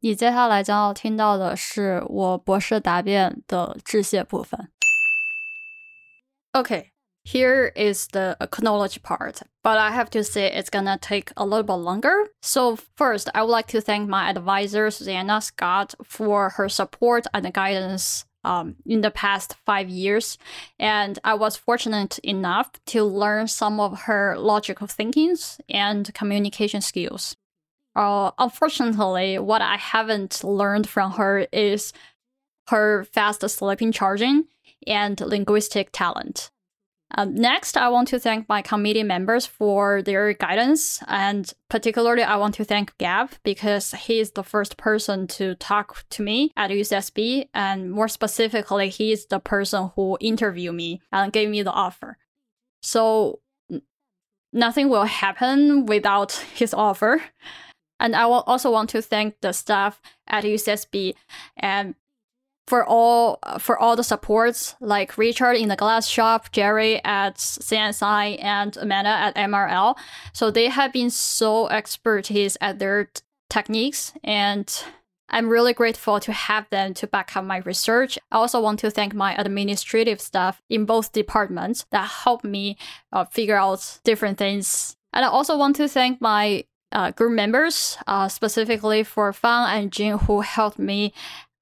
你接下来将要听到的是我博士答辩的致谢部分。Okay, here is the acknowledge part, but I have to say it's gonna take a little bit longer. So first, I would like to thank my advisor Susannah Scott for her support and guidance um, in the past five years. And I was fortunate enough to learn some of her logical thinkings and communication skills. Uh, unfortunately, what I haven't learned from her is her fast sleeping charging and linguistic talent. Um, next, I want to thank my committee members for their guidance, and particularly, I want to thank Gab because he is the first person to talk to me at UCSB, and more specifically, he is the person who interviewed me and gave me the offer. So, nothing will happen without his offer. And I will also want to thank the staff at UCSB and for all for all the supports like Richard in the glass shop, Jerry at CNSI, and Amanda at MRL. So they have been so expertise at their t- techniques and I'm really grateful to have them to back up my research. I also want to thank my administrative staff in both departments that helped me uh, figure out different things. And I also want to thank my uh, group members, uh, specifically for Fang and Jin, who helped me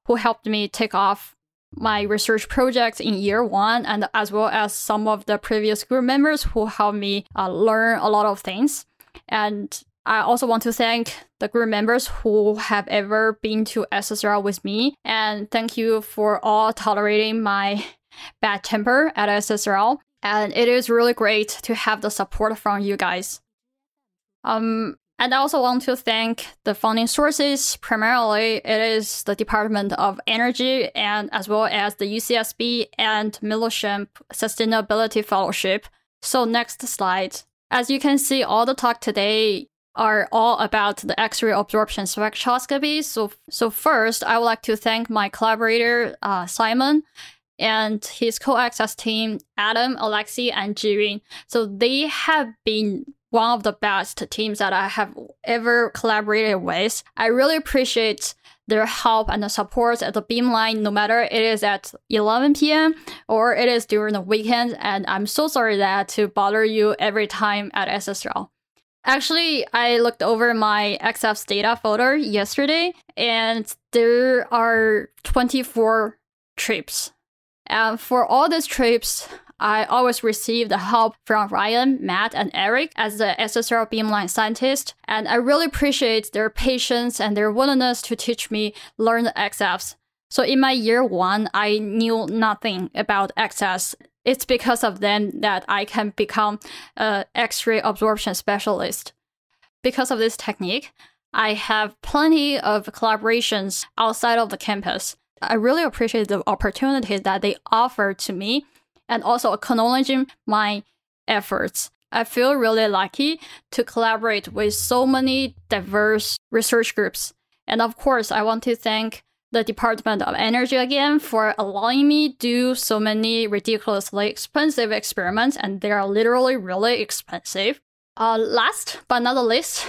who helped me take off my research projects in year one, and as well as some of the previous group members who helped me uh, learn a lot of things. And I also want to thank the group members who have ever been to SSRL with me, and thank you for all tolerating my bad temper at SSRL. And it is really great to have the support from you guys. Um, and I also want to thank the funding sources. Primarily, it is the Department of Energy and as well as the UCSB and Mellichamp Sustainability Fellowship. So next slide. As you can see, all the talk today are all about the X-ray absorption spectroscopy. So, so first, I would like to thank my collaborator uh, Simon and his Co-ACCESS team, Adam, Alexi, and Jirin. So they have been one of the best teams that I have ever collaborated with. I really appreciate their help and the support at the Beamline, no matter it is at 11 p.m. or it is during the weekend. And I'm so sorry that to bother you every time at SSRL. Actually, I looked over my XAFS data folder yesterday, and there are 24 trips. And for all these trips, I always receive the help from Ryan, Matt, and Eric as the SSRL Beamline scientist, and I really appreciate their patience and their willingness to teach me learn the XAFS. So in my year one, I knew nothing about XS. It's because of them that I can become an X-ray absorption specialist. Because of this technique, I have plenty of collaborations outside of the campus. I really appreciate the opportunities that they offer to me and also acknowledging my efforts. I feel really lucky to collaborate with so many diverse research groups. And of course, I want to thank the Department of Energy again for allowing me to do so many ridiculously expensive experiments, and they are literally really expensive. Uh, last but not the least,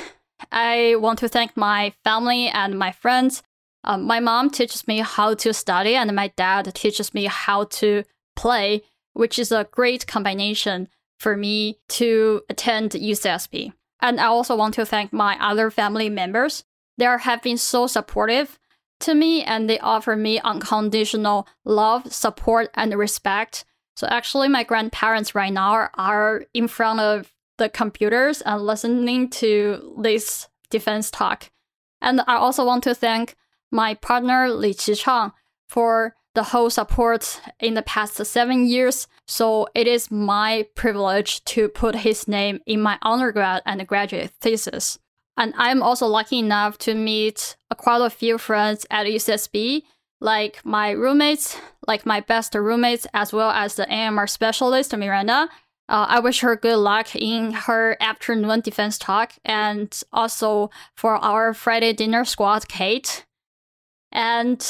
I want to thank my family and my friends. Uh, my mom teaches me how to study, and my dad teaches me how to play which is a great combination for me to attend UCSB. And I also want to thank my other family members. They have been so supportive to me and they offer me unconditional love, support, and respect. So actually, my grandparents right now are in front of the computers and listening to this defense talk. And I also want to thank my partner Li Qichang for the whole support in the past seven years, so it is my privilege to put his name in my undergrad and graduate thesis. And I'm also lucky enough to meet quite a few friends at UCSB, like my roommates, like my best roommates, as well as the AMR specialist, Miranda. Uh, I wish her good luck in her afternoon defense talk, and also for our Friday dinner squad, Kate. And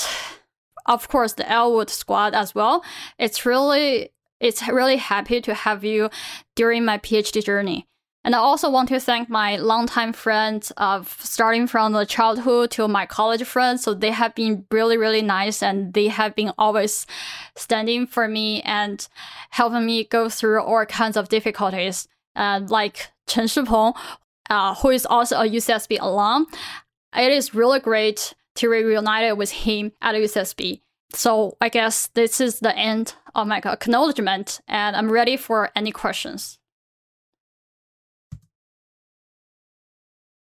of course the Ellwood squad as well. It's really it's really happy to have you during my PhD journey. And I also want to thank my longtime friends of starting from the childhood to my college friends. So they have been really, really nice and they have been always standing for me and helping me go through all kinds of difficulties. Uh, like Chen Shipeng, uh, who is also a UCSB alum. It is really great to be reunited with him at UCSB. So I guess this is the end of my acknowledgement and I'm ready for any questions.